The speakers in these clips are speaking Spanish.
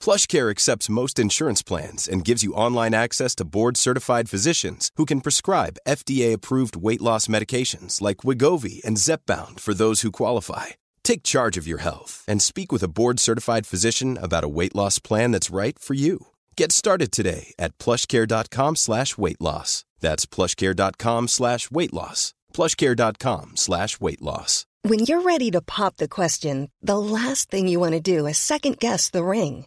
PlushCare accepts most insurance plans and gives you online access to board-certified physicians who can prescribe FDA-approved weight loss medications like Wigovi and Zepbound for those who qualify. Take charge of your health and speak with a board-certified physician about a weight loss plan that's right for you. Get started today at plushcare.com slash weight loss. That's plushcare.com slash weight loss. plushcare.com slash weight loss. When you're ready to pop the question, the last thing you want to do is second guess the ring.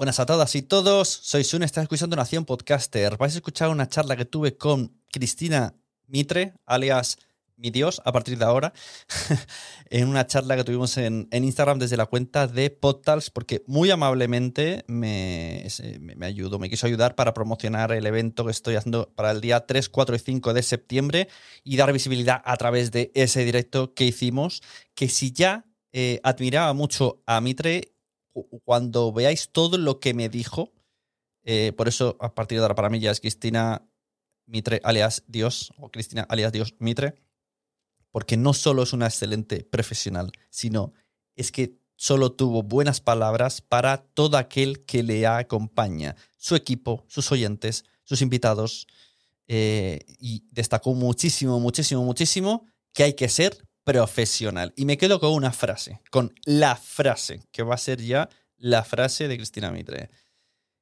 Buenas a todas y todos, soy Sun, estás escuchando Nación Podcaster. Vais a escuchar una charla que tuve con Cristina Mitre, alias mi Dios, a partir de ahora, en una charla que tuvimos en, Instagram desde la cuenta de Podtals, porque muy amablemente me, me, ayudó, me quiso ayudar para promocionar el evento que estoy haciendo para el día 3, 4 y 5 de septiembre y dar visibilidad a través de ese directo que hicimos, que si ya eh, admiraba mucho a Mitre cuando veáis todo lo que me dijo, eh, por eso a partir de ahora para mí ya es Cristina Mitre alias Dios, o Cristina alias Dios Mitre, porque no solo es una excelente profesional, sino es que solo tuvo buenas palabras para todo aquel que le acompaña, su equipo, sus oyentes, sus invitados, eh, y destacó muchísimo, muchísimo, muchísimo que hay que ser profesional. Y me quedo con una frase, con la frase, que va a ser ya la frase de Cristina Mitre.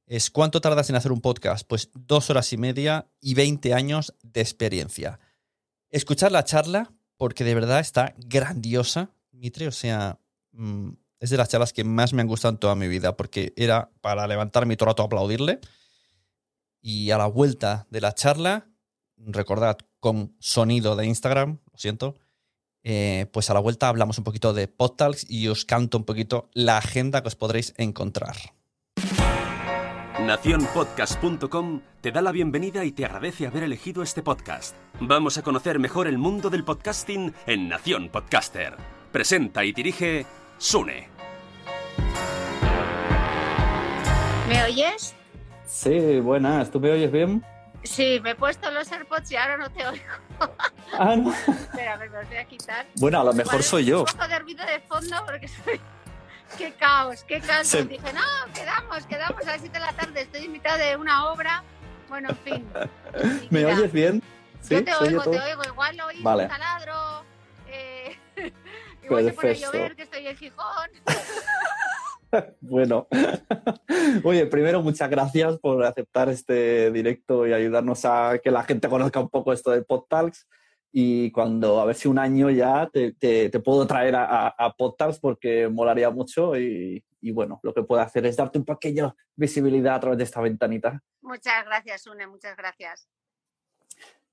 Es ¿cuánto tardas en hacer un podcast? Pues dos horas y media y 20 años de experiencia. Escuchar la charla, porque de verdad está grandiosa, Mitre, o sea, mm, es de las charlas que más me han gustado en toda mi vida, porque era para levantarme todo el a aplaudirle. Y a la vuelta de la charla, recordad, con sonido de Instagram, lo siento, eh, pues a la vuelta hablamos un poquito de PodTalks y os canto un poquito la agenda que os podréis encontrar. Naciónpodcast.com te da la bienvenida y te agradece haber elegido este podcast. Vamos a conocer mejor el mundo del podcasting en Nación Podcaster. Presenta y dirige Sune. ¿Me oyes? Sí, buenas. ¿Tú me oyes bien? Sí, me he puesto los AirPods y ahora no te oigo. Ah, no. Espera, me los voy a quitar. Bueno, a lo mejor soy yo. Un poco de ruido de fondo porque soy... ¡Qué caos, qué caos! Dije, no, quedamos, quedamos a las 7 de la tarde. Estoy invitada de una obra. Bueno, en fin. ¿Me oyes bien? ¿Sí? Yo te oigo, te oigo. Igual lo oís vale. un taladro. Eh... Igual se pone a llover, que estoy en Gijón. bueno, oye, primero muchas gracias por aceptar este directo y ayudarnos a que la gente conozca un poco esto de PodTalks. Y cuando, a ver si un año ya te, puedo traer a, a, PodTalks porque molaría mucho. Y, y, bueno, lo que puedo hacer es darte un pequeño visibilidad a través de esta ventanita. Muchas gracias, Une, muchas gracias.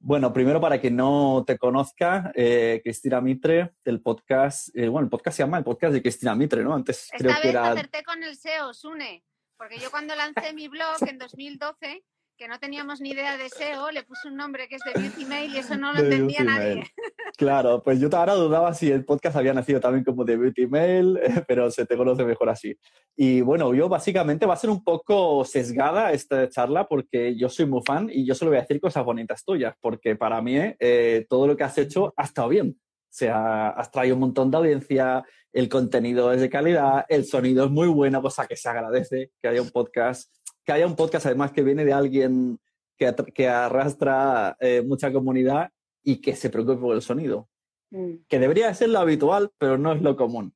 Bueno, primero para quien no te conozca, eh, Cristina Mitre, del podcast, eh, bueno, el podcast se llama el podcast de Cristina Mitre, ¿no? Antes Esta creo vez que era... acerté con el SEO, Sune, porque yo cuando lancé mi blog en 2012 que no teníamos ni idea de SEO, le puse un nombre que es de Beauty Mail y eso no lo entendía nadie. Claro, pues yo ahora dudaba si el podcast había nacido también como de Beauty Mail, pero se te conoce mejor así. Y bueno, yo básicamente va a ser un poco sesgada esta charla porque yo soy muy fan y yo solo voy a decir cosas bonitas tuyas, porque para mí eh, todo lo que has hecho ha estado bien. O sea, has traído un montón de audiencia, el contenido es de calidad, el sonido es muy bueno, cosa que se agradece que haya un podcast que haya un podcast además que viene de alguien que, que arrastra eh, mucha comunidad y que se preocupe por el sonido. Mm. Que debería ser lo habitual, pero no es lo común.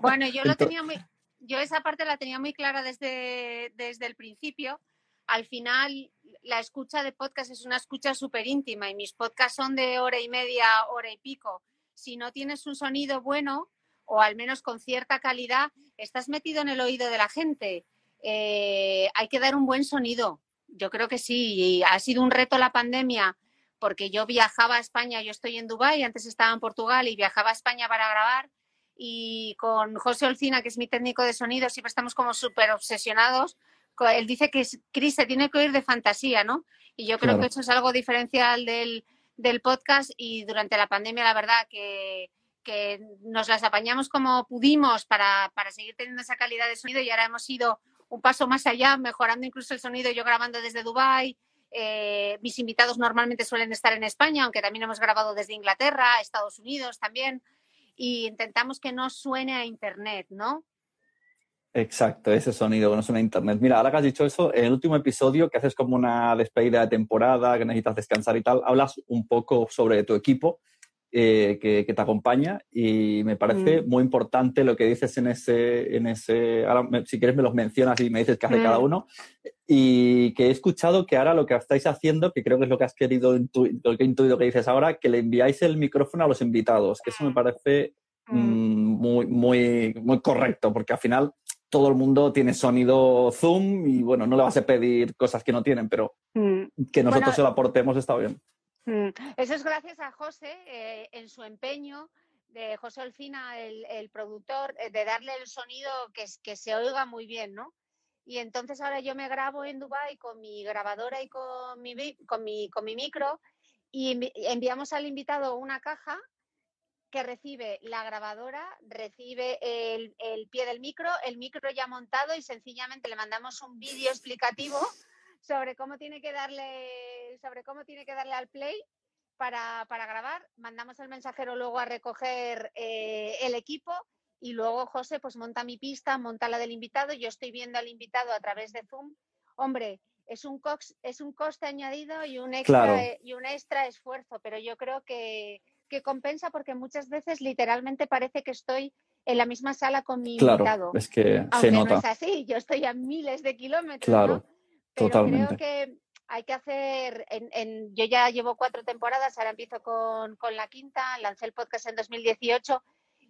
Bueno, yo lo tenía muy, yo esa parte la tenía muy clara desde, desde el principio. Al final, la escucha de podcast es una escucha súper íntima y mis podcasts son de hora y media, hora y pico. Si no tienes un sonido bueno o al menos con cierta calidad, estás metido en el oído de la gente eh, hay que dar un buen sonido. Yo creo que sí. Y ha sido un reto la pandemia porque yo viajaba a España, yo estoy en Dubái, antes estaba en Portugal y viajaba a España para grabar y con José Olcina, que es mi técnico de sonido, siempre estamos como súper obsesionados. Él dice que Cris se tiene que oír de fantasía, ¿no? Y yo creo que eso es algo diferencial del, del, podcast y durante la pandemia, la verdad que, que nos las apañamos como pudimos para, para seguir teniendo esa calidad de sonido y ahora hemos ido un paso más allá, mejorando incluso el sonido, yo grabando desde Dubái. Eh, mis invitados normalmente suelen estar en España, aunque también hemos grabado desde Inglaterra, Estados Unidos también, y intentamos que no suene a Internet, ¿no? Exacto, ese sonido que no suena a Internet. Mira, ahora que has dicho eso, en el último episodio, que haces como una despedida de temporada, que necesitas descansar y tal, hablas un poco sobre tu equipo eh, que, te acompaña y me parece mm. muy importante lo que dices en ese, en ese ahora si quieres me los mencionas y me dices qué hace cada mm. uno y que he escuchado que ahora lo que estáis haciendo, que creo que es lo que has querido, lo que he intuido que dices ahora, que le enviáis el micrófono a los invitados, que eso me parece mm. muy, muy, muy correcto, porque al final todo el mundo tiene sonido Zoom y bueno, no le vas a pedir cosas que no tienen, pero que nosotros se lo aportemos está bien. Mm, eso es gracias a José eh, en su empeño de José Olfina, el, productor, eh, de darle el sonido que, que se oiga muy bien, ¿no? Y entonces ahora yo me grabo en Dubai con mi grabadora y con mi, con mi, con mi micro y enviamos al invitado una caja que recibe la grabadora, recibe el, el, pie del micro, el micro ya montado y sencillamente le mandamos un vídeo explicativo sobre cómo tiene que darle, sobre cómo tiene que darle al play para, grabar. Mandamos el mensajero luego a recoger eh, el equipo y luego José pues monta mi pista, monta la del invitado. Yo estoy viendo al invitado a través de Zoom. Hombre, es un, es un coste añadido y un, extra, y un extra esfuerzo, pero yo creo que, compensa porque muchas veces literalmente parece que estoy en la misma sala con mi invitado. Es que se nota. no es así, yo estoy a miles de kilómetros. Claro. Pero creo que hay que hacer, en, yo ya llevo cuatro temporadas, ahora empiezo con, la quinta, lancé el podcast en 2018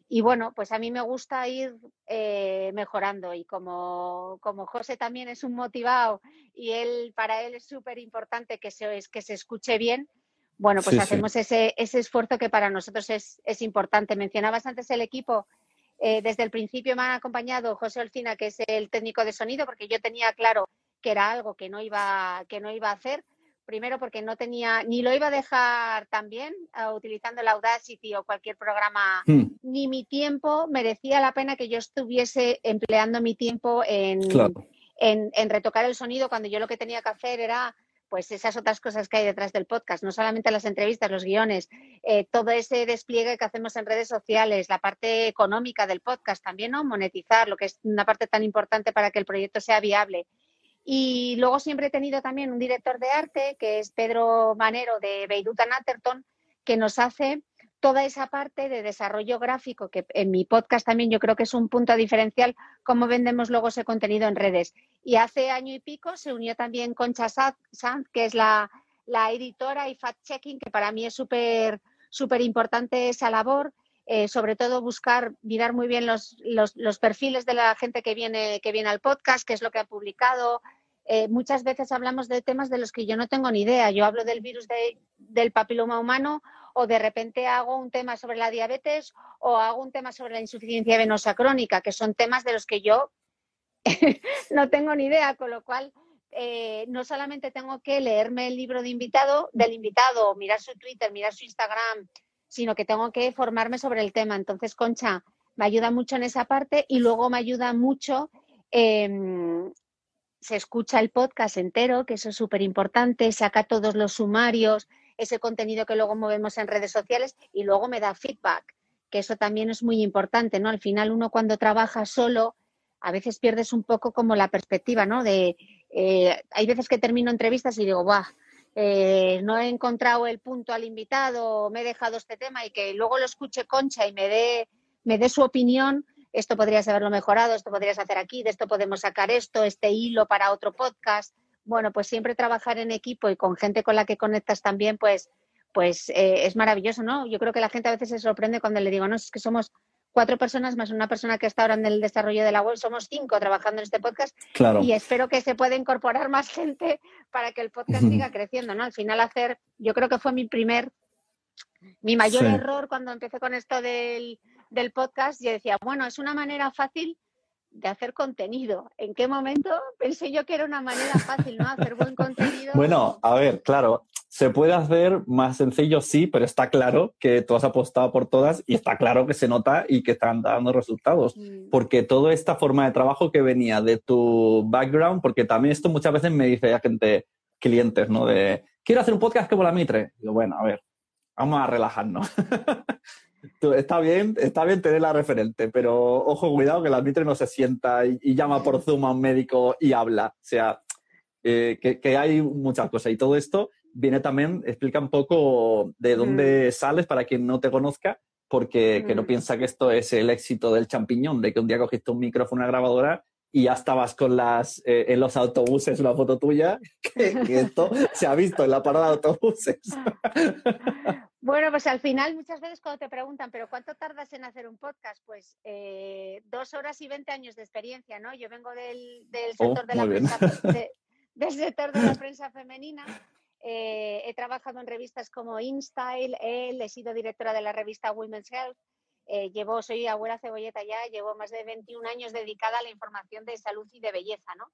y bueno, pues a mí me gusta ir eh, mejorando y como, como José también es un motivado y él para él es súper importante que se, que se escuche bien, bueno, pues hacemos Ese, ese esfuerzo que para nosotros es, es importante. Mencionabas antes el equipo. Eh, desde el principio me ha acompañado José Olcina, que es el técnico de sonido, porque yo tenía claro que era algo que no iba, que no iba a hacer. Primero porque no tenía, ni lo iba a dejar tan bien uh, utilizando el Audacity o cualquier programa, hmm. ni mi tiempo merecía la pena que yo estuviese empleando mi tiempo en, en, retocar el sonido cuando yo lo que tenía que hacer era pues esas otras cosas que hay detrás del podcast, no solamente las entrevistas, los guiones, eh, todo ese despliegue que hacemos en redes sociales, la parte económica del podcast también, ¿no? Monetizar, lo que es una parte tan importante para que el proyecto sea viable. Y luego siempre he tenido también un director de arte, que es Pedro Manero de Beiruta Natterton, que nos hace toda esa parte de desarrollo gráfico, que en mi podcast también yo creo que es un punto diferencial, cómo vendemos luego ese contenido en redes. Y hace año y pico se unió también Concha Sanz, que es la, editora y fact-checking, que para mí es súper súper importante esa labor. Eh, sobre todo buscar, mirar muy bien los, los, perfiles de la gente que viene, que viene al podcast, qué es lo que ha publicado, eh, muchas veces hablamos de temas de los que yo no tengo ni idea. Yo hablo del virus del papiloma humano o de repente hago un tema sobre la diabetes o hago un tema sobre la insuficiencia venosa crónica, que son temas de los que yo no tengo ni idea, con lo cual eh, no solamente tengo que leerme el libro de invitado, del invitado, mirar su Twitter, mirar su Instagram, sino que tengo que formarme sobre el tema. Entonces, Concha me ayuda mucho en esa parte y luego me ayuda mucho em, se escucha el podcast entero, que eso es súper importante, saca todos los sumarios, ese contenido que luego movemos en redes sociales y luego me da feedback, que eso también es muy importante, ¿no? Al final uno cuando trabaja solo, a veces pierdes un poco como la perspectiva, ¿no? De, eh, hay veces que termino entrevistas y digo, ¡buah! Eh, no he encontrado el punto al invitado, me he dejado este tema y que luego lo escuche Concha y me dé, me dé su opinión, esto podrías haberlo mejorado, esto podrías hacer aquí, de esto podemos sacar esto, este hilo para otro podcast. Bueno, pues siempre trabajar en equipo y con gente con la que conectas también, pues, pues eh, es maravilloso, ¿no? Yo creo que la gente a veces se sorprende cuando le digo, no, es que somos cuatro personas más una persona que está ahora en el desarrollo de la web, somos cinco trabajando en este podcast claro. y espero que se pueda incorporar más gente para que el podcast siga creciendo, ¿no? Al final hacer, yo creo que fue mi primer, mi mayor Sí. error cuando empecé con esto del, del podcast, yo decía, bueno, es una manera fácil de hacer contenido. ¿En qué momento pensé yo que era una manera fácil, ¿no? Hacer buen contenido. Bueno, a ver, claro, se puede hacer más sencillo, sí, pero está claro que tú has apostado por todas y está claro que se nota y que están dando resultados. Mm, Porque toda esta forma de trabajo que venía de tu background, porque también esto muchas veces me dice la gente, clientes, ¿no? De, quiero hacer un podcast como la Mitre. Digo, bueno, a ver, vamos a relajarnos. Está bien, está bien tener la referente, pero ojo, cuidado que la Mitre no se sienta y, y llama por Zoom a un médico y habla. O sea, eh, que, que hay muchas cosas. Y todo esto viene también, explica un poco de dónde sales para quien no te conozca, porque que no Mm. piensa que esto es el éxito del champiñón, de que un día cogiste un micrófono, una grabadora y ya estabas con las eh, en los autobuses una foto tuya, que, que esto se ha visto en la parada de autobuses. Bueno, pues al final muchas veces cuando te preguntan, ¿pero cuánto tardas en hacer un podcast? Pues eh, dos horas y veinte años de experiencia, ¿no? Yo vengo del, del Oh, sector de la prensa, de- del sector de la prensa femenina. Eh, he trabajado en revistas como InStyle, Elle, he sido directora de la revista Women's Health. eh, llevo, soy abuela cebolleta ya, llevo más de 21 años dedicada a la información de salud y de belleza, ¿no?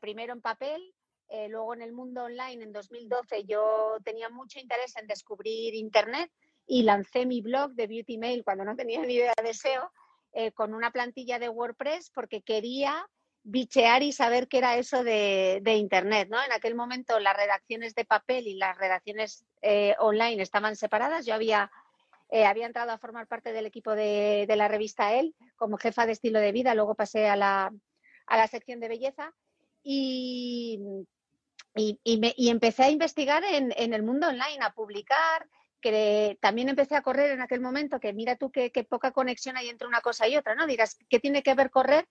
Primero en papel, eh, luego en el mundo online, en 2012, yo tenía mucho interés en descubrir Internet y lancé mi blog de Beauty Mail cuando no tenía ni idea de SEO, eh, con una plantilla de WordPress porque quería bichear y saber qué era eso de, de Internet. ¿no? En aquel momento las redacciones de papel y las redacciones eh, online estaban separadas. Yo había, eh, había entrado a formar parte del equipo de, de la revista El como jefa de estilo de vida, luego pasé a la, a la sección de belleza y, y, y me- y empecé a investigar en, en el mundo online, a publicar, que también empecé a correr en aquel momento, que mira tú qué, qué poca conexión hay entre una cosa y otra, ¿no? Dirás, ¿qué tiene que ver correr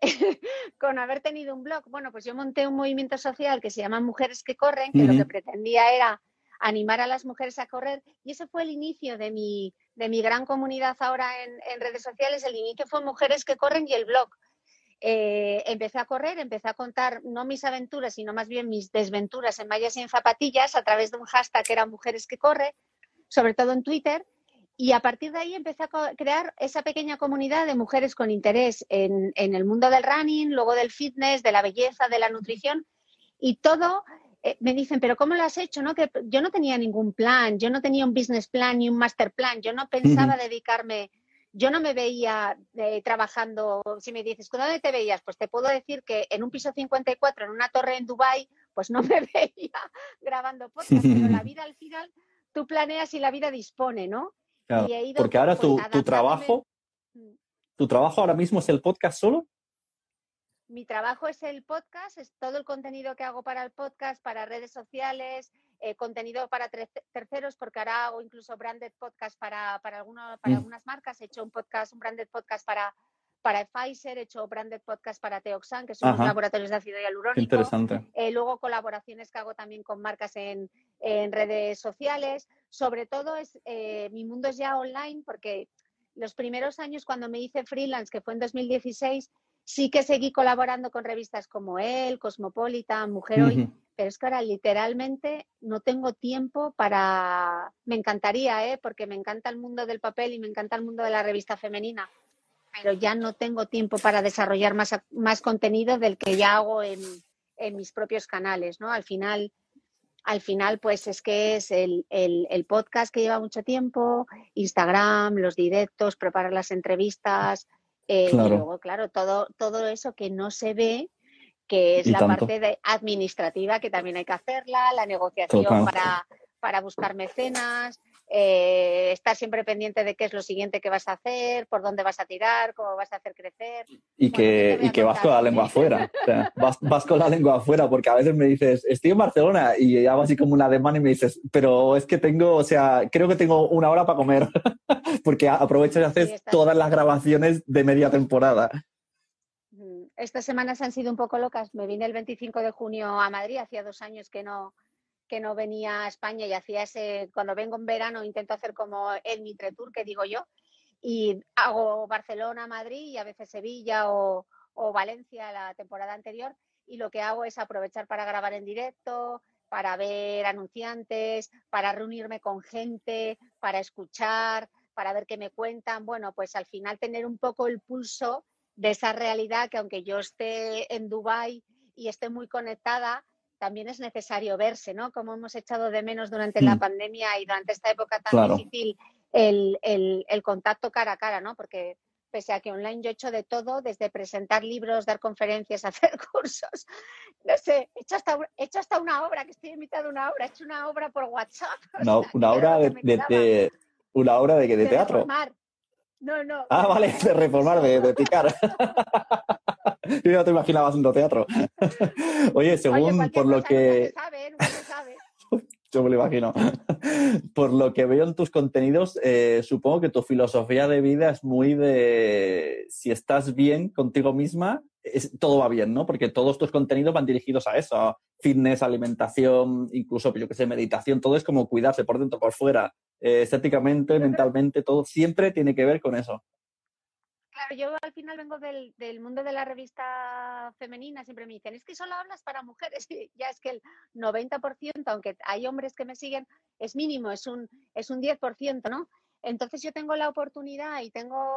con haber tenido un blog? Bueno, pues yo monté un movimiento social que se llama Mujeres que Corren, que lo que pretendía era animar a las mujeres a correr y ese fue el inicio de mi, de mi gran comunidad ahora en, en redes sociales. El inicio fue Mujeres que Corren y el blog. Eh, empecé a correr, empecé a contar no mis aventuras, sino más bien mis desventuras en mallas y en zapatillas a través de un hashtag que era Mujeres que Corre, sobre todo en Twitter. Y a partir de ahí empecé a crear esa pequeña comunidad de mujeres con interés en, en el mundo del running, luego del fitness, de la belleza, de la nutrición. Y todo eh, me dicen, pero ¿cómo lo has hecho? No? Que yo no tenía ningún plan, yo no tenía un business plan ni un master plan, yo no pensaba dedicarme, yo no me veía eh, trabajando, si me dices, ¿dónde te veías? Pues te puedo decir que en un piso 54, en una torre en Dubai, pues no me veía grabando podcast, pero la vida al final tú planeas y la vida dispone, ¿no? Claro, Y he ido, porque ahora pues, tu, trabajo, Mm. tu trabajo ahora mismo es el podcast solo. Mi trabajo es el podcast, es todo el contenido que hago para el podcast, para redes sociales, eh, contenido para terceros, porque ahora hago incluso branded podcast para, para, alguno- para Mm. algunas marcas. He hecho un podcast, un branded podcast para, para Pfizer, he hecho branded podcast para Teoxan, que son Ajá. laboratorios de ácido hialurónico. interesante. Eh, luego colaboraciones que hago también con marcas en, en redes sociales. Sobre todo es eh, mi mundo es ya online porque los primeros años cuando me hice freelance, que fue en 2016, Sí que seguí colaborando con revistas como él, Cosmopolitan, Mujer Hoy, pero es que ahora literalmente no tengo tiempo para... Me encantaría, ¿eh? porque me encanta el mundo del papel y me encanta el mundo de la revista femenina, pero ya no tengo tiempo para desarrollar más, más contenido del que ya hago en, en mis propios canales, ¿no? Al final al final pues es que es el, podcast que lleva mucho tiempo, Instagram, los directos, preparar las entrevistas eh, y luego, claro, todo, todo eso que no se ve, que es la parte de administrativa que también hay que hacerla, la negociación para, para buscar mecenas, eh, estar siempre pendiente de qué es lo siguiente que vas a hacer, por dónde vas a tirar, cómo vas a hacer crecer. Y que, y que vas con la lengua afuera. vas, con la lengua afuera, porque a veces me dices, estoy en Barcelona y hago así como una demanda y me dices, pero es que tengo, o sea, creo que tengo una hora para comer, porque aprovecho y haces todas las grabaciones de media temporada. Estas semanas han sido un poco locas. Me vine el 25 de junio a Madrid, hacía dos años que no, que no venía a España y hacía ese, cuando vengo en verano intento hacer como el Mitre Tour, que digo yo, y hago Barcelona, Madrid y a veces Sevilla o, o Valencia la temporada anterior y lo que hago es aprovechar para grabar en directo, para ver anunciantes, para reunirme con gente, para escuchar, para ver qué me cuentan. Bueno, pues al final tener un poco el pulso de esa realidad que aunque yo esté en Dubái y esté muy conectada, también es necesario verse, ¿no? Como hemos echado de menos durante la pandemia y durante esta época tan difícil el, el, contacto cara a cara, ¿no? Porque pese a que online yo he hecho de todo, desde presentar libros, dar conferencias, hacer cursos, no sé, he hecho hasta, he hecho hasta una obra, que estoy invitando a una obra, he hecho una obra por WhatsApp. No, una, obra de, de, una obra de, de, teatro. Reformar. No, no. Ah, vale, de reformar, de, de picar. Yo ya te imaginaba haciendo teatro. Oye, según por lo que... Yo me lo imagino. Por lo que veo en tus contenidos, eh, supongo que tu filosofía de vida es muy de si estás bien contigo misma, todo va bien, ¿no? Porque todos tus contenidos van dirigidos a eso, fitness, alimentación, incluso, yo que sé, meditación, todo es como cuidarse por dentro, por fuera, eh, estéticamente, mentalmente, todo siempre tiene que ver con eso. Claro, yo al final vengo del, mundo de la revista femenina, siempre me dicen, es que solo hablas para mujeres. ya es que el 90%, aunque hay hombres que me siguen, es mínimo, es un, es un 10%, ¿no? Entonces yo tengo la oportunidad y tengo,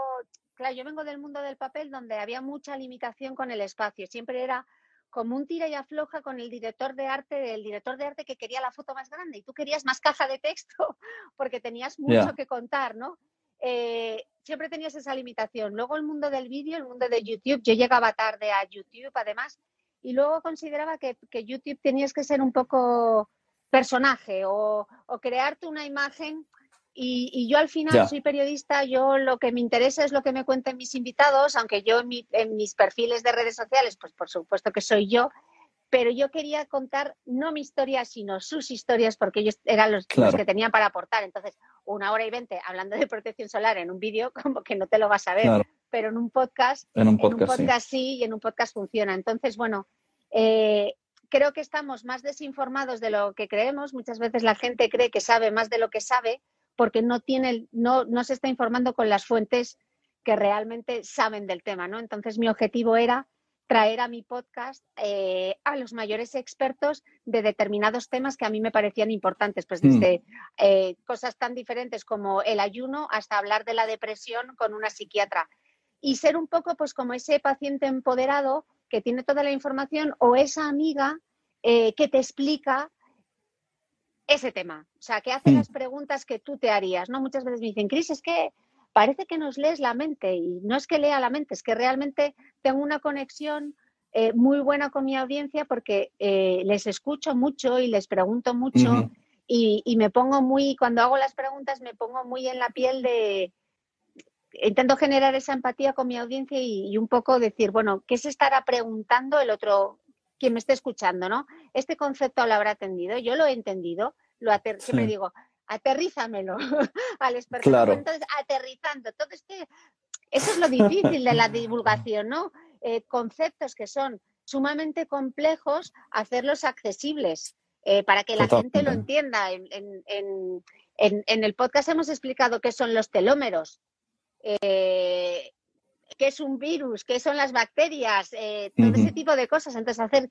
claro, yo vengo del mundo del papel donde había mucha limitación con el espacio, siempre era como un tira y afloja con el director de arte, el director de arte que quería la foto más grande y tú querías más caja de texto porque tenías mucho que contar, ¿no? Eh, siempre tenías esa limitación. Luego el mundo del vídeo, el mundo de YouTube, yo llegaba tarde a YouTube además, y luego consideraba que, YouTube tenías que ser un poco personaje o, crearte una imagen. Y, yo al final soy periodista, yo lo que me interesa es lo que me cuenten mis invitados, aunque yo en mis perfiles de redes sociales, pues por supuesto que soy yo, pero yo quería contar no mi historia, sino sus historias, porque ellos eran los, que tenían para aportar. Entonces, una hora y veinte hablando de protección solar en un vídeo, como que no te lo vas a ver, pero en un podcast, en un podcast, sí. y en un podcast funciona. Entonces, bueno, eh, creo que estamos más desinformados de lo que creemos. Muchas veces la gente cree que sabe más de lo que sabe porque no tiene, no, no se está informando con las fuentes que realmente saben del tema, ¿no? Entonces, mi objetivo era traer a mi podcast eh, a los mayores expertos de determinados temas que a mí me parecían importantes, pues mm. desde eh, cosas tan diferentes como el ayuno hasta hablar de la depresión con una psiquiatra y ser un poco pues como ese paciente empoderado que tiene toda la información o esa amiga eh, que te explica ese tema, o sea, que hace mm. las preguntas que tú te harías, ¿no? Muchas veces me dicen, Cris, es que parece que nos lees la mente y no es que lea la mente, es que realmente tengo una conexión eh, muy buena con mi audiencia porque eh, les escucho mucho y les pregunto mucho y, me pongo muy, cuando hago las preguntas me pongo muy en la piel de, intento generar esa empatía con mi audiencia y, un poco decir, bueno, ¿qué se estará preguntando el otro, quien me esté escuchando, ¿no? Este concepto lo habrá atendido, yo lo he entendido, lo siempre digo, aterrízamelo al experto. Entonces, aterrizando todo este, eso es lo difícil de la divulgación, ¿no? Eh, conceptos que son sumamente complejos, hacerlos accesibles eh, para que la gente lo entienda. En, el podcast hemos explicado qué son los telómeros. Eh, qué es un virus, qué son las bacterias, eh, todo ese tipo de cosas. Entonces, hacer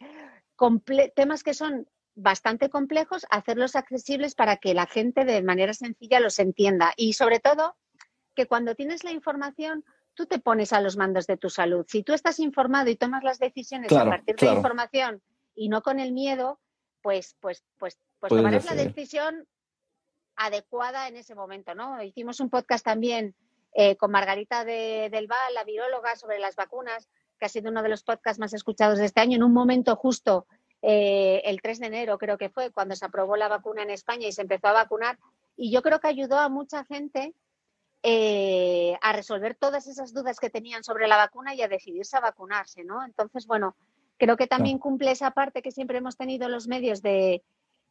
temas que son bastante complejos, hacerlos accesibles para que la gente de manera sencilla los entienda. Y sobre todo, que cuando tienes la información, tú te pones a los mandos de tu salud. Si tú estás informado y tomas las decisiones a partir de la información y no con el miedo, pues, pues, pues, pues tomarás la decisión adecuada en ese momento, ¿no? Hicimos un podcast también eh, con Margarita de, del Val, la viróloga, sobre las vacunas, que ha sido uno de los podcasts más escuchados de este año, en un momento justo eh, el 3 de enero, creo que fue, cuando se aprobó la vacuna en España y se empezó a vacunar. Y yo creo que ayudó a mucha gente eh, a resolver todas esas dudas que tenían sobre la vacuna y a decidirse a vacunarse, ¿no? Entonces, bueno, creo que también cumple esa parte que siempre hemos tenido los medios de,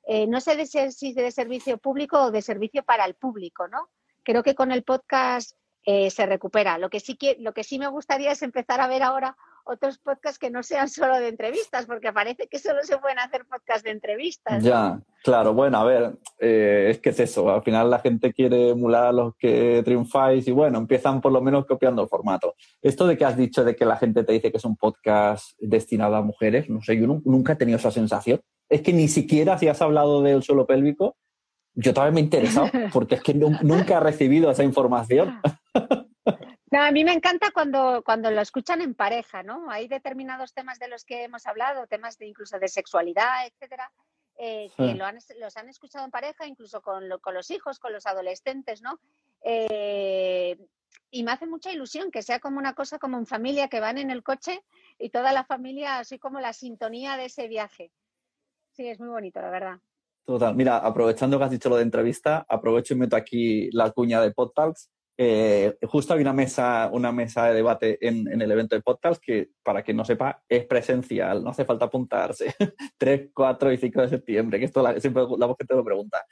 eh, no sé de si de servicio público o de servicio para el público, ¿no? Creo que con el podcast eh, se recupera. Lo que, sí que, lo que sí me gustaría es empezar a ver ahora otros podcasts que no sean solo de entrevistas, porque parece que solo se pueden hacer podcasts de entrevistas. Ya, claro, bueno, a ver, eh, es que es eso, al final la gente quiere emular a los que triunfáis y bueno, empiezan por lo menos copiando el formato. Esto de que has dicho de que la gente te dice que es un podcast destinado a mujeres, no sé, yo nunca he tenido esa sensación. Es que ni siquiera si has hablado del suelo pélvico, yo todavía me he interesado, porque es que nunca he recibido esa información. No, a mí me encanta cuando, cuando lo escuchan en pareja, ¿no? Hay determinados temas de los que hemos hablado, temas de incluso de sexualidad, etcétera, eh, que lo han, los han escuchado en pareja, incluso con, con los hijos, con los adolescentes, ¿no? Eh, y me hace mucha ilusión que sea como una cosa como en familia, que van en el coche y toda la familia, así como la sintonía de ese viaje. Sí, es muy bonito, la verdad. Total. Mira, aprovechando que has dicho lo de entrevista, aprovecho y meto aquí la cuña de PodTalks eh, justo hay una mesa, una mesa de debate en, el evento de podcast que, para quien no sepa, es presencial, no hace falta apuntarse. 3, 4 y 5 de septiembre, que esto la, siempre la gente lo pregunta.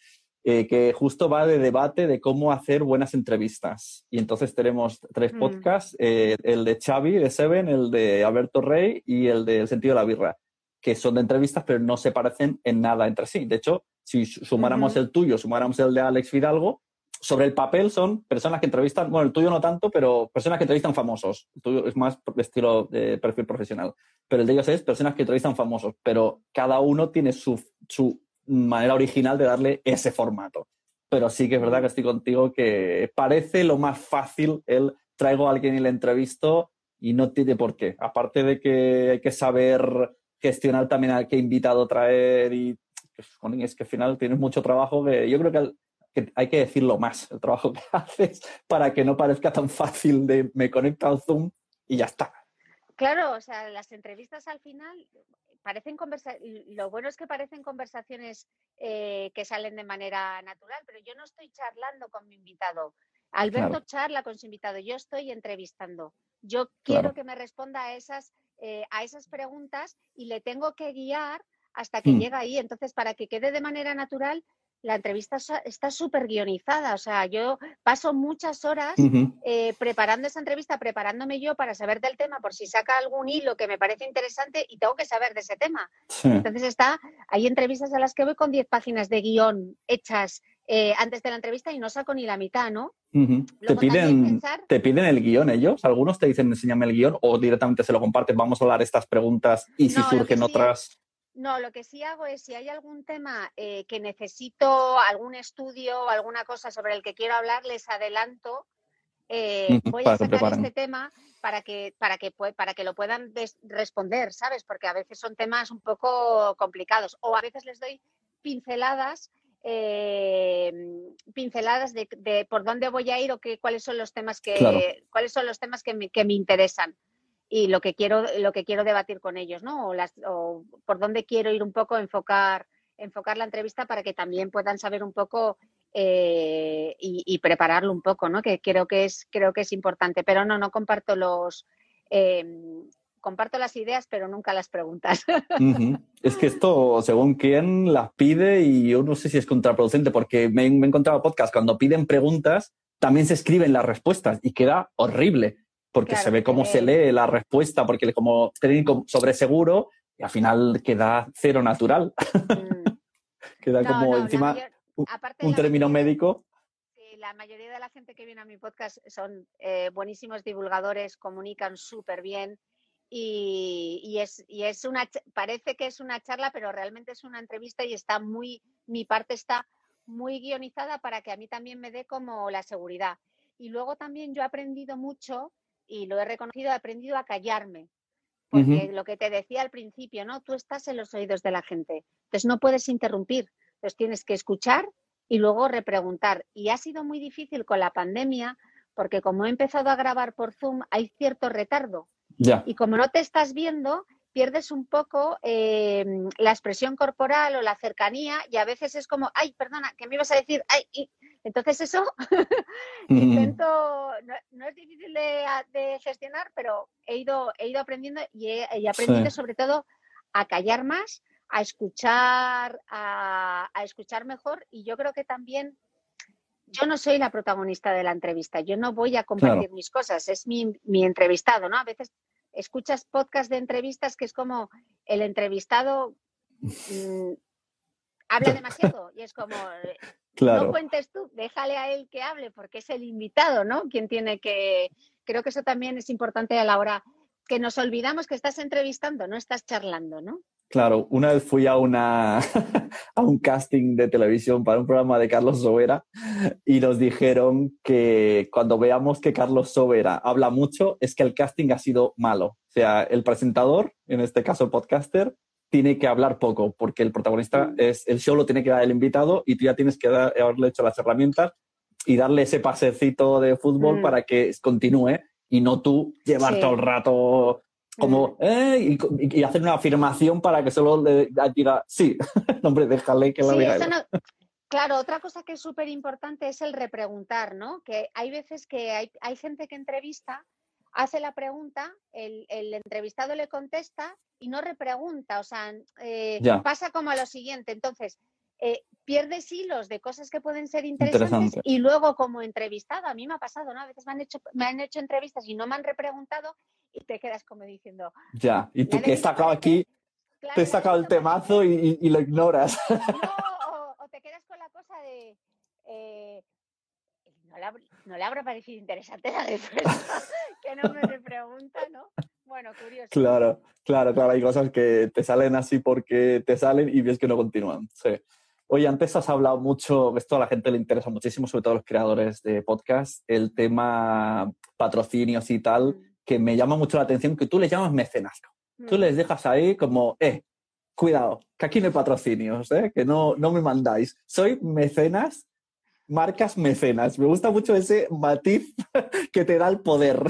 Eh, que justo va de debate de cómo hacer buenas entrevistas. Y entonces tenemos tres mm. podcasts, eh, el de Xavi, de Seven, el de Alberto Rey y el de El sentido de la birra, que son de entrevistas, pero no se parecen en nada entre sí. De hecho, si sumáramos el tuyo, sumáramos el de Alex Fidalgo, sobre el papel son personas que entrevistan, bueno, el tuyo no tanto, pero personas que entrevistan famosos. El tuyo es más estilo de perfil profesional. Pero el de ellos es personas que entrevistan famosos, pero cada uno tiene su, su manera original de darle ese formato. Pero sí que es verdad que estoy contigo que parece lo más fácil el traigo a alguien y le entrevisto y no tiene por qué. Aparte de que hay que saber gestionar también a qué invitado traer y pues, es que al final tienes mucho trabajo que yo creo que que hay que decirlo más, el trabajo que haces, para que no parezca tan fácil de me conecto al Zoom y ya está. Claro, o sea, las entrevistas al final parecen conversaciones, lo bueno es que parecen conversaciones eh, que salen de manera natural, pero yo no estoy charlando con mi invitado. Alberto charla con su invitado, yo estoy entrevistando. Yo quiero que me responda a esas, eh, a esas preguntas y le tengo que guiar hasta que hmm. llega ahí. Entonces, para que quede de manera natural, la entrevista está súper guionizada. O sea, yo paso muchas horas eh, preparando esa entrevista, preparándome yo para saber del tema, por si saca algún hilo que me parece interesante y tengo que saber de ese tema. Entonces está, hay entrevistas a las que voy con 10 páginas de guion hechas eh, antes de la entrevista y no saco ni la mitad, ¿no? ¿Te, piden, ¿Te piden el guion ellos? ¿Algunos te dicen enséñame el guion o directamente se lo comparten? Vamos a hablar estas preguntas y si surgen otras... No, lo que sí hago es si hay algún tema eh, que necesito, algún estudio o alguna cosa sobre el que quiero hablar, les adelanto. Eh, voy a sacar este tema para que, para que, para que lo puedan responder, ¿sabes? Porque a veces son temas un poco complicados o a veces les doy pinceladas eh, pinceladas de, por dónde voy a ir o qué, cuáles son los temas que cuáles son los temas que me interesan y lo que quiero, lo que quiero debatir con ellos, ¿no? O, las, o por dónde quiero ir un poco, enfocar, enfocar la entrevista para que también puedan saber un poco eh, y, prepararlo un poco, ¿no? Que creo que es, creo que es importante. Pero no, no comparto los em, comparto las ideas, pero nunca las preguntas. Es que esto, según quién las pide, y yo no sé si es contraproducente, porque me, me he encontrado podcast cuando piden preguntas, también se escriben las respuestas y queda horrible porque se ve cómo se lee la respuesta, porque como técnico sobre seguro, y al final queda cero natural. Mm. queda como encima un, término médico. la mayoría de la gente que viene a mi podcast son eh, buenísimos divulgadores, comunican súper bien y, es, y es una, parece que es una charla, pero realmente es una entrevista y está muy, mi parte está muy guionizada para que a mí también me dé como la seguridad. Y luego también yo he aprendido mucho y lo he reconocido, he aprendido a callarme. Porque lo que te decía al principio, ¿no? Tú estás en los oídos de la gente, entonces no puedes interrumpir, entonces tienes que escuchar y luego repreguntar. Y ha sido muy difícil con la pandemia porque como he empezado a grabar por Zoom hay cierto retardo. Y como no te estás viendo, pierdes un poco em, la expresión corporal o la cercanía y a veces es como, ay, perdona, ¿qué me ibas a decir? Ay, Entonces eso intento, no, es difícil de, gestionar, pero he ido, he ido aprendiendo y he, aprendido sobre todo a callar más, a escuchar, a, escuchar mejor y yo creo que también yo no soy la protagonista de la entrevista, yo no voy a compartir mis cosas, es mi, mi, entrevistado, ¿no? A veces escuchas podcast de entrevistas que es como el entrevistado mm, habla demasiado y es como, eh, no cuentes tú, déjale a él que hable porque es el invitado, ¿no? Quien tiene que, creo que eso también es importante a la hora que nos olvidamos que estás entrevistando, no estás charlando, ¿no? Claro, una vez fui a, una, a un casting de televisión para un programa de Carlos Sobera y nos dijeron que cuando veamos que Carlos Sobera habla mucho es que el casting ha sido malo. O sea, el presentador, en este caso el podcaster, tiene que hablar poco porque el protagonista mm. es el show lo tiene que dar el invitado y tú ya tienes que haberle hecho las herramientas y darle ese pasecito de fútbol mm. para que continúe y no tú llevar todo el rato como, eh, y, hacer una afirmación para que solo le diga, sí, hombre, déjale que la sí, Claro, otra cosa que es súper importante es el repreguntar, ¿no? Que hay veces que hay, hay gente que entrevista, hace la pregunta, el, el, entrevistado le contesta y no repregunta, o sea, eh, pasa como a lo siguiente. Entonces, eh, pierdes hilos de cosas que pueden ser interesantes y luego como entrevistado, a mí me ha pasado, ¿no? A veces me han hecho, me han hecho entrevistas y no me han repreguntado y te quedas como diciendo... Ya, y tú que he sacado aquí, te he sacado el temazo y, lo ignoras. No, o, te quedas con la cosa de... Eh, no, le, habrá parecido interesante la respuesta, que no me repregunta, ¿no? Bueno, curioso. Claro, claro, claro, hay cosas que te salen así porque te salen y ves que no continúan, sí. Oye, antes has hablado mucho, esto a la gente le interesa muchísimo, sobre todo a los creadores de podcast, el tema patrocinios y tal, mm. que me llama mucho la atención, que tú le llamas mecenas. Tú mm. les dejas ahí como, eh, cuidado, que aquí no hay patrocinios, ¿eh? que no, no me mandáis. Soy mecenas, marcas mecenas. Me gusta mucho ese matiz que te da el poder.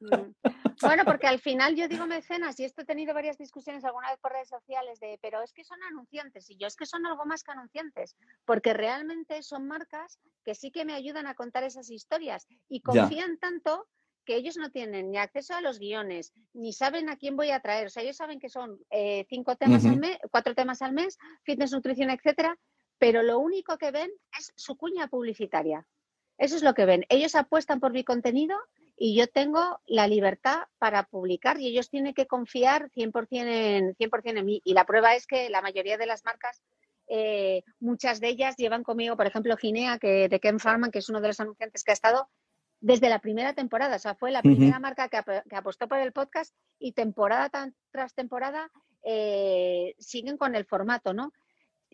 Mm. Bueno, porque al final yo digo mecenas y esto he tenido varias discusiones alguna vez por redes sociales de, pero es que son anunciantes y yo es que son algo más que anunciantes, porque realmente son marcas que sí que me ayudan a contar esas historias y confían tanto que ellos no tienen ni acceso a los guiones, ni saben a quién voy a traer. O sea, ellos saben que son eh, cinco temas al mes, cuatro temas al mes, fitness, nutrición, etcétera, pero lo único que ven es su cuña publicitaria. Eso es lo que ven. Ellos apuestan por mi contenido y yo tengo la libertad para publicar y ellos tienen que confiar 100% en, 100 en mí. Y la prueba es que la mayoría de las marcas, eh, muchas de ellas llevan conmigo, por ejemplo, Ginea, que, de Ken Farman, que es uno de los anunciantes que ha estado desde la primera temporada. O sea, fue la primera marca que, apostó por el podcast y temporada tras temporada eh, siguen con el formato, ¿no?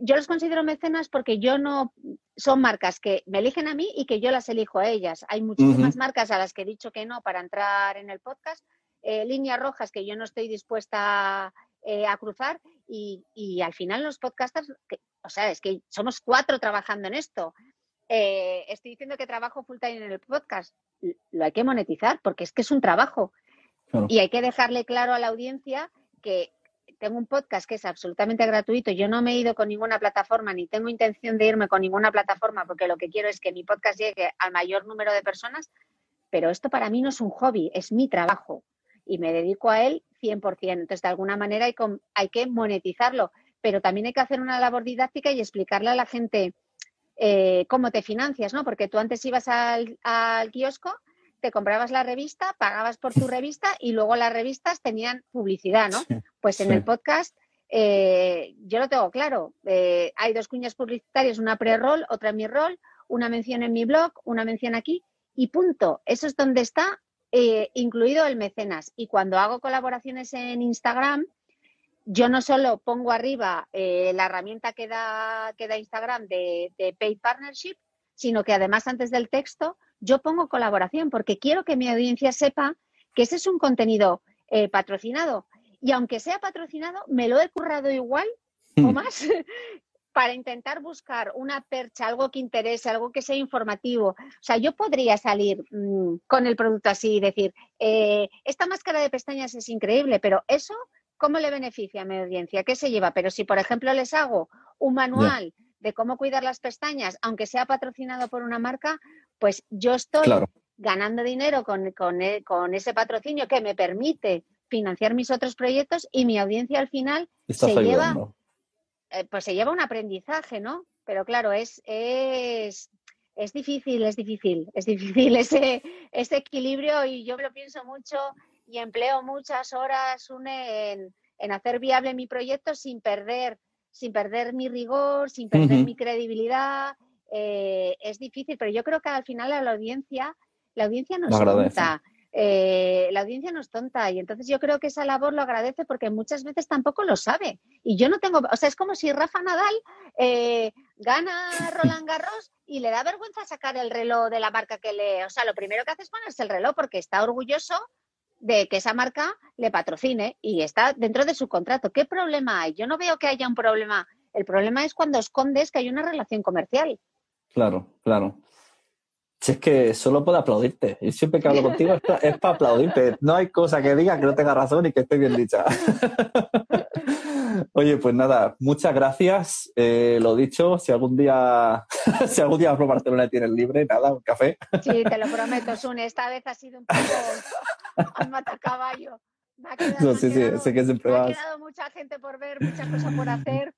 Yo los considero mecenas porque yo no son marcas que me eligen a mí y que yo las elijo a ellas. Hay muchísimas marcas a las que he dicho que no para entrar en el podcast, eh, líneas rojas que yo no estoy dispuesta eh, a cruzar y, al final los podcasters, o sea, es que somos cuatro trabajando en esto. Eh, estoy diciendo que trabajo full time en el podcast, lo hay que monetizar porque es que es un trabajo y hay que dejarle claro a la audiencia que tengo un podcast que es absolutamente gratuito. Yo no me he ido con ninguna plataforma ni tengo intención de irme con ninguna plataforma porque lo que quiero es que mi podcast llegue al mayor número de personas, pero esto para mí no es un hobby, es mi trabajo y me dedico a él 100%. Entonces, de alguna manera hay, que monetizarlo, pero también hay que hacer una labor didáctica y explicarle a la gente eh, cómo te financias, ¿no? Porque tú antes ibas al kiosco te comprabas la revista, pagabas por tu revista y luego las revistas tenían publicidad, ¿no? pues en el podcast eh, yo lo tengo claro. Eh, hay dos cuñas publicitarias, una pre-roll, otra mi-roll. una mención en mi blog, una mención aquí y punto. Eso es donde está eh, incluido el mecenas. Y cuando hago colaboraciones en Instagram, yo no solo pongo arriba la herramienta que da, que da Instagram de, de Paid Partnership, sino que además antes del texto yo pongo colaboración porque quiero que mi audiencia sepa que ese es un contenido eh, patrocinado. Y aunque sea patrocinado, me lo he currado igual o hmm. más para intentar buscar una percha, algo que interese, algo que sea informativo. O sea, yo podría salir mm, con el producto así y decir, eh, esta máscara de pestañas es increíble, pero eso, ¿cómo le beneficia a mi audiencia? ¿Qué se lleva? Pero si, por ejemplo, les hago un manual de cómo cuidar las pestañas, aunque sea patrocinado por una marca, pues yo estoy ganando dinero con, con, e, con, ese patrocinio que me permite financiar mis otros proyectos y mi audiencia al final se lleva, eh, pues se lleva un aprendizaje, ¿no? Pero claro, es, es, es difícil, es difícil, es difícil ese, ese equilibrio y yo lo pienso mucho y empleo muchas horas en, en hacer viable mi proyecto sin perder, sin perder mi rigor, sin perder mi credibilidad. Eh, es difícil, pero yo creo que al final a la audiencia, la audiencia nos tonta. Eh, la audiencia no es tonta y entonces yo creo que esa labor lo agradece porque muchas veces tampoco lo sabe. Y yo no tengo, o sea, es como si Rafa Nadal eh, gana Roland Garros y le da vergüenza sacar el reloj de la marca que le, o sea, lo primero que hace es ponerse el reloj porque está orgulloso de que esa marca le patrocine y está dentro de su contrato. ¿Qué problema hay? Yo no veo que haya un problema. El problema es cuando escondes que hay una relación comercial. Claro, claro. Si es que solo puedo aplaudirte. Y siempre que hablo contigo es para, aplaudirte. No hay cosa que diga que no tenga razón y que esté bien dicha. Oye, pues nada, muchas gracias. Eh, lo dicho, si algún día, si algún día vas por Barcelona y tienes libre, nada, un café. Sí, te lo prometo, Sune. Esta vez ha sido un poco al matacaballo. Me ha quedado, sí, sí, sé que siempre me ha quedado mucha gente por ver, muchas cosas por hacer.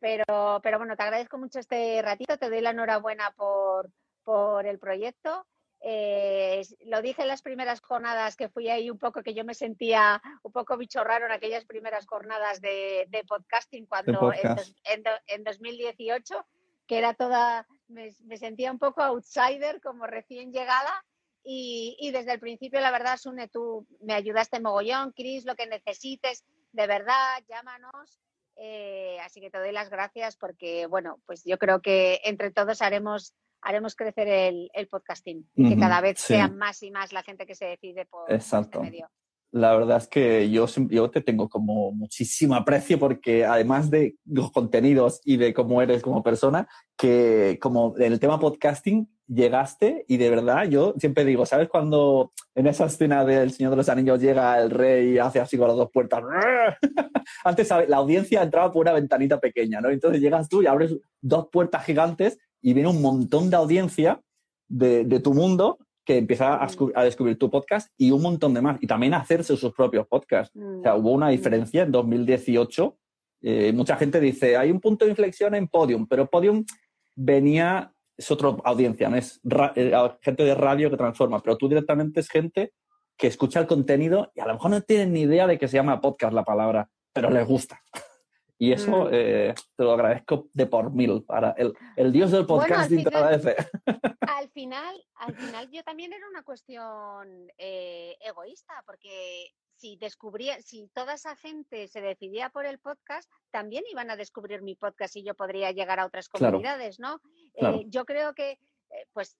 Pero, pero bueno, te agradezco mucho este ratito, te doy la enhorabuena por, por el proyecto. Eh, lo dije en las primeras jornadas que fui ahí un poco, que yo me sentía un poco bicho raro en aquellas primeras jornadas de, podcasting cuando En, 2018, que era toda, me, sentía un poco outsider como recién llegada. Y, y, desde el principio, la verdad, Sune, tú me ayudaste mogollón, Cris, lo que necesites, de verdad, llámanos. Eh, así que te doy las gracias porque, bueno, pues yo creo que entre todos haremos, haremos crecer el, podcasting y que cada vez sea más y más la gente que se decide por, este medio. La verdad es que yo, yo te tengo como muchísimo aprecio porque además de los contenidos y de cómo eres como persona, que como en el tema podcasting llegaste y de verdad yo siempre digo, ¿sabes cuando en esa escena del Señor de los Anillos llega el rey y hace así con las dos puertas? Antes la audiencia entraba por una ventanita pequeña, ¿no? Entonces llegas tú y abres dos puertas gigantes y viene un montón de audiencia de, de tu mundo que empieza a, a, descubrir tu podcast y un montón de más. Y también a hacerse sus propios podcasts. O sea, hubo una mm. diferencia en 2018. Eh, mucha gente dice, hay un punto de inflexión en Podium, pero Podium venía, es otra audiencia, no es eh, gente de radio que transforma, pero tú directamente es gente que escucha el contenido y a lo mejor no tienen ni idea de que se llama podcast la palabra, pero les gusta. Y eso mm. eh, te lo agradezco de por mil. Para el, el dios del podcasting te agradece. Al final, al final yo también era una cuestión eh, egoísta, porque si descubría, si toda esa gente se decidía por el podcast, también iban a descubrir mi podcast y yo podría llegar a otras comunidades, ¿no? Eh, yo creo que, pues,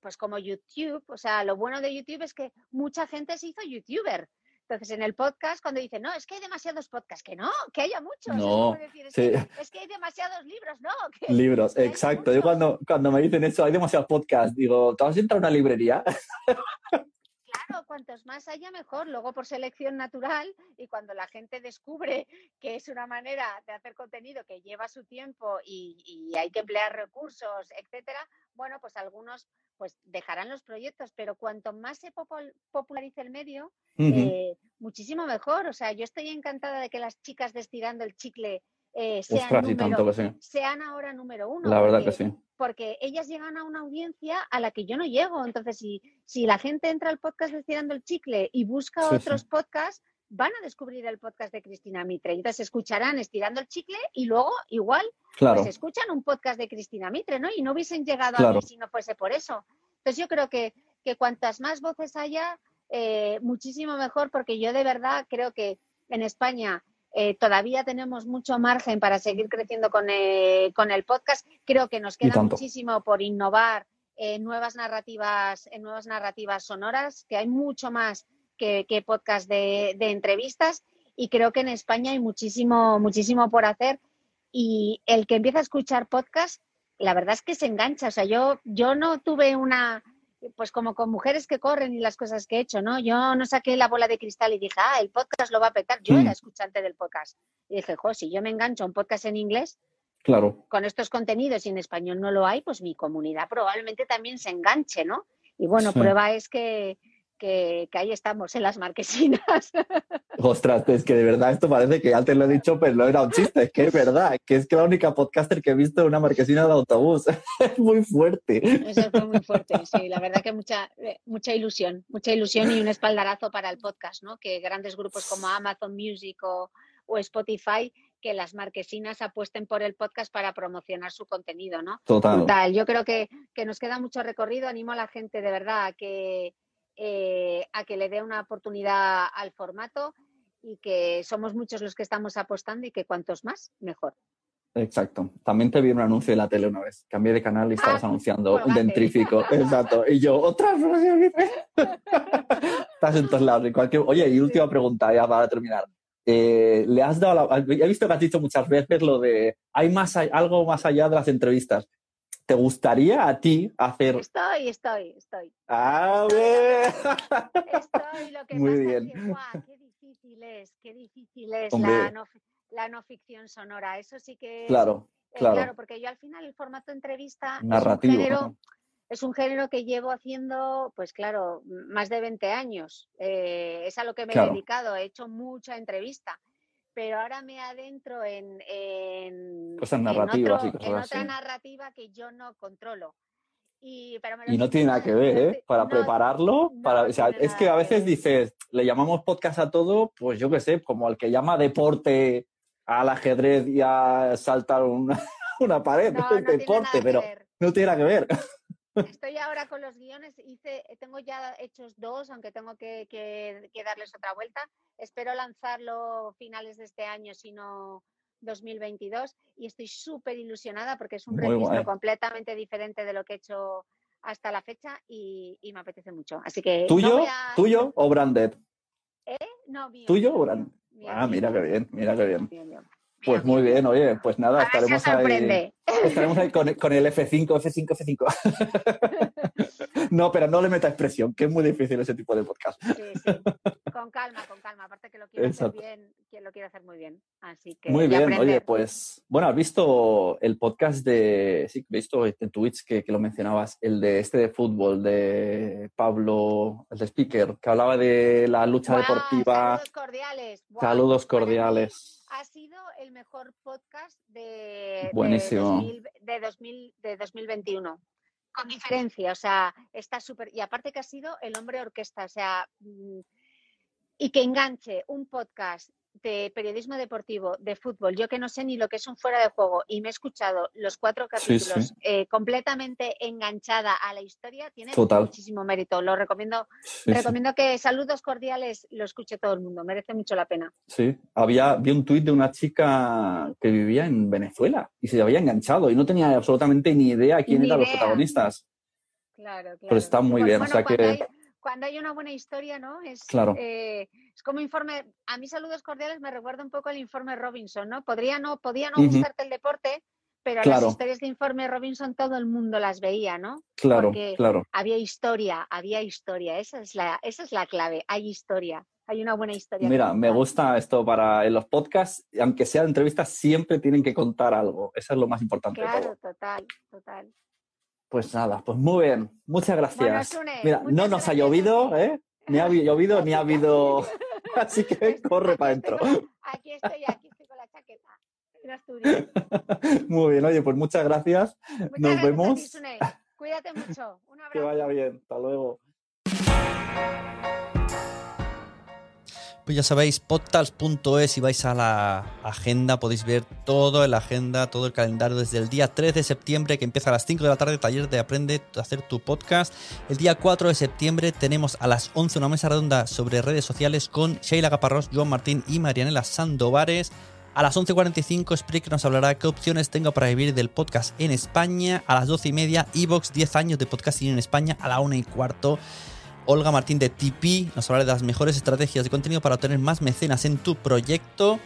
pues como YouTube, o sea, lo bueno de YouTube es que mucha gente se hizo YouTuber. Entonces, en el podcast, cuando dicen, no, es que hay demasiados podcasts, que no, que haya muchos. No, es, que, hay demasiados libros, no. libros, exacto. Yo cuando, cuando me dicen eso, hay demasiados podcasts, digo, ¿te vas a entrar a una librería? Claro, cuantos más haya, mejor. Luego, por selección natural, y cuando la gente descubre que es una manera de hacer contenido que lleva su tiempo y, y hay que emplear recursos, etcétera, bueno, pues algunos pues dejarán los proyectos, pero cuanto más se popularice el medio, eh, muchísimo mejor. O sea, yo estoy encantada de que las chicas de Estirando el Chicle eh, sean, ahora número uno. La verdad que sí. Porque ellas llegan a una audiencia a la que yo no llego. Entonces, si, si la gente entra al podcast de Estirando el Chicle y busca otros podcasts, van a descubrir el podcast de Cristina Mitre. Entonces escucharán estirando el chicle y luego igual Claro, pues escuchan un podcast de Cristina Mitre, ¿no? Y no hubiesen llegado a Claro. mí si no fuese por eso. Entonces yo creo que, que cuantas más voces haya, eh, muchísimo mejor, porque yo de verdad creo que en España eh, todavía tenemos mucho margen para seguir creciendo con, eh, con el podcast. Creo que nos queda muchísimo por innovar en nuevas narrativas, en nuevas narrativas sonoras, que hay mucho más que, que podcast de, de entrevistas. Y creo que en España hay muchísimo, muchísimo por hacer. Y el que empieza a escuchar podcast, la verdad es que se engancha. O sea, yo, yo no tuve una, pues como con mujeres que corren y las cosas que he hecho, ¿no? Yo no saqué la bola de cristal y dije, ah, el podcast lo va a petar. Yo Mm. era escuchante del podcast. Y dije, jo, si yo me engancho a un podcast en inglés, claro. con estos contenidos y en español no lo hay, pues mi comunidad probablemente también se enganche, ¿no? Y bueno, Sí. prueba es que, que, que ahí estamos, en las marquesinas. Ostras, es que de verdad esto parece que antes lo he dicho, pero no era un chiste, es que es verdad, que es que la única podcaster que he visto en una marquesina de autobús. Es muy fuerte. Eso fue muy fuerte, sí, la verdad que mucha, eh, mucha ilusión, mucha ilusión y un espaldarazo para el podcast, ¿no? Que grandes grupos como Amazon Music o, o Spotify, que las marquesinas apuesten por el podcast para promocionar su contenido, ¿no? Total. Brutal. Yo creo que, que nos queda mucho recorrido. Animo a la gente de verdad a que, eh, a que le dé una oportunidad al formato y que somos muchos los que estamos apostando y que cuantos más, mejor. Exacto. También te vi un anuncio de la tele una vez. Cambié de canal y estabas Ah, anunciando un dentrífico. Exacto. Y yo, otras. Estás en todos lados. cualquier- Oye, y última pregunta ya para terminar. Eh, ¿Le has dado la... He visto que has dicho muchas veces lo de hay más a- algo más allá de las entrevistas. ¿Te gustaría a ti hacer... Estoy, estoy, estoy. A ver. Estoy, lo que Muy pasa bien. es que, ¡guau! qué difícil es, qué difícil es la no, la no ficción sonora. Eso sí que es, Claro, eh, claro. porque yo al final el formato entrevista Narrativo. es un género, ¿no? es un género que llevo haciendo, pues claro, más de 20 años. Eh, es a lo que me Claro. he dedicado, he hecho mucha entrevista. Pero ahora me adentro en, en, Cosas en narrativas y otro- cosas en así. otra narrativa que yo no controlo. Y, pero me lo Y no tiene nada que ver, ¿eh? Para no, prepararlo, no para, o sea, tiene es que a veces dices, le llamamos podcast a todo, pues yo qué sé, como el que llama deporte al ajedrez y a saltar una, una pared, deporte, pero no tiene nada que ver. Estoy ahora con los guiones, hice, tengo ya hechos dos, aunque tengo que, que- que darles otra vuelta. Espero lanzarlo finales de este año, si no 2022, y estoy súper ilusionada porque es un Muy registro guay. completamente diferente de lo que he hecho hasta la fecha y, y me apetece mucho. Así que ¿Tuyo, a- tuyo o branded? no, mío, ¿Tuyo o brand? mío, Ah, mío, mira qué bien, mira qué bien. Pues muy bien, oye, pues nada, estaremos ahí, estaremos ahí con, con el F5, F5, F5. no, pero no le metas presión, que es muy difícil ese tipo de podcast. Sí, sí. Con calma, con calma. Aparte que lo quiero Exacto. hacer bien, que lo quiero hacer muy bien. Así que Muy bien, aprender. oye, pues, bueno, has visto el podcast de, sí, he visto en Twitch que, que lo mencionabas, el de este de fútbol, de Pablo, el de speaker, que hablaba de la lucha deportiva. Saludos cordiales. Saludos cordiales. Ha sido el mejor podcast de, Buenísimo. de, 2000 de, 2000 de 2021. Con diferencia, o sea, está súper. Y aparte que ha sido el hombre orquesta, o sea, mm, y que enganche un podcast de periodismo deportivo, de fútbol, yo que no sé ni lo que es un fuera de juego y me he escuchado los cuatro Sí, sí. capítulos eh, completamente enganchada a la historia, tiene Total. muchísimo mérito. Lo recomiendo Sí. Recomiendo que saludos cordiales lo escuche todo el mundo, merece mucho la pena. Sí, había, vi un tuit de una chica que vivía en Venezuela y se había enganchado y no tenía absolutamente ni idea quién Ni eran los protagonistas. Claro, claro. Pero está muy bien, o sea que- hay, cuando hay una buena historia, ¿no? Es, Claro. eh, es como informe, a mí saludos cordiales me recuerda un poco el informe Robinson, ¿no? Podría no, podía no Ujú. gustarte el deporte, pero Claro. las historias de informe Robinson todo el mundo las veía, ¿no? Claro, Porque claro. había historia, había historia, esa es la, esa es la clave, hay historia, hay una buena historia. Mira, me gusta esto para en los podcasts, aunque sea de entrevistas, siempre tienen que contar algo. Eso es lo más importante de todo. Claro, total, total. Pues nada, pues muy bien. Muchas gracias. Sune, Mira, muchas no nos ha gracias llovido, ti. ¿eh? Ni ha llovido, ni ha habido. Así que corre para adentro. Aquí estoy, aquí estoy con la chaqueta. Muy bien, oye, pues muchas gracias. Muchas Nos gracias ti, vemos. Sune. Cuídate mucho. Un abrazo. Que vaya bien. Hasta luego. Pues ya sabéis, podtals.es, si vais a la agenda podéis ver todo la agenda, todo el calendario desde el día 3 de septiembre que empieza a las 5 de la tarde, taller de Aprende a hacer tu podcast. El día 4 de septiembre tenemos a las 11 una mesa redonda sobre redes sociales con Sheila Caparrós, Joan Martín y Marianela Sandovares. A las 11.45 Spreaker nos hablará qué opciones tengo para vivir del podcast en España. A las 12 y media Evox 10 años de podcasting en España. A la 1 y cuarto Olga Martín de TP nos hablará de las mejores estrategias de contenido para obtener más mecenas en tu proyecto.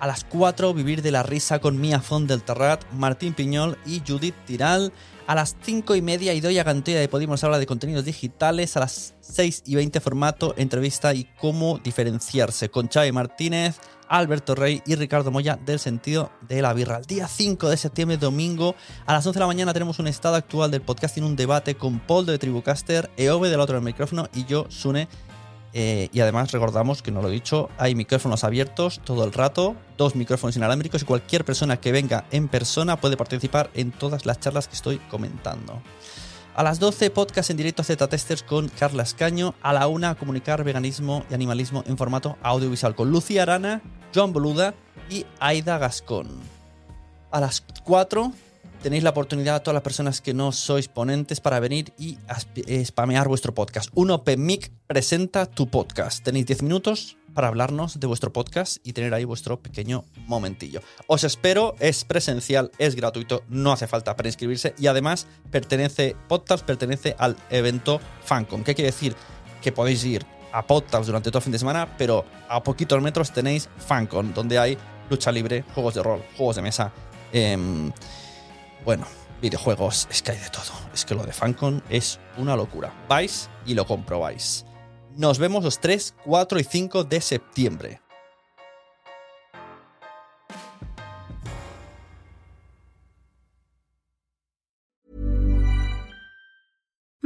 A las 4, Vivir de la Risa con Mia Font del Terrat, Martín Piñol y Judith Tiral. A las 5 y media, Idoia Gantoya de Podimos habla de contenidos digitales. A las 6 y 20, formato, entrevista y cómo diferenciarse con Chávez Martínez. Alberto Rey y Ricardo Moya del sentido de la birra. El día 5 de septiembre, domingo, a las 11 de la mañana tenemos un estado actual del podcast en un debate con Paul de Tribucaster, Eove del otro del micrófono y yo, Sune. Eh, y además recordamos que no lo he dicho, hay micrófonos abiertos todo el rato, dos micrófonos inalámbricos y cualquier persona que venga en persona puede participar en todas las charlas que estoy comentando. A las 12, podcast en directo Z Testers con Carla Escaño. A la 1, comunicar veganismo y animalismo en formato audiovisual con Lucía Arana, Joan Boluda y Aida Gascón. A las 4, tenéis la oportunidad a todas las personas que no sois ponentes para venir y spamear vuestro podcast. Un Open Mic presenta tu podcast. Tenéis 10 minutos para hablarnos de vuestro podcast y tener ahí vuestro pequeño momentillo. Os espero, es presencial, es gratuito, no hace falta para inscribirse y además pertenece, podcast pertenece al evento Fancom. ¿Qué quiere decir? Que podéis ir a podcast durante todo el fin de semana, pero a poquitos metros tenéis Fancon, donde hay lucha libre, juegos de rol, juegos de mesa, em, bueno, videojuegos, es que hay de todo. Es que lo de Fancon es una locura. Vais y lo comprobáis. Nos vemos los 3, 4 y 5 de septiembre.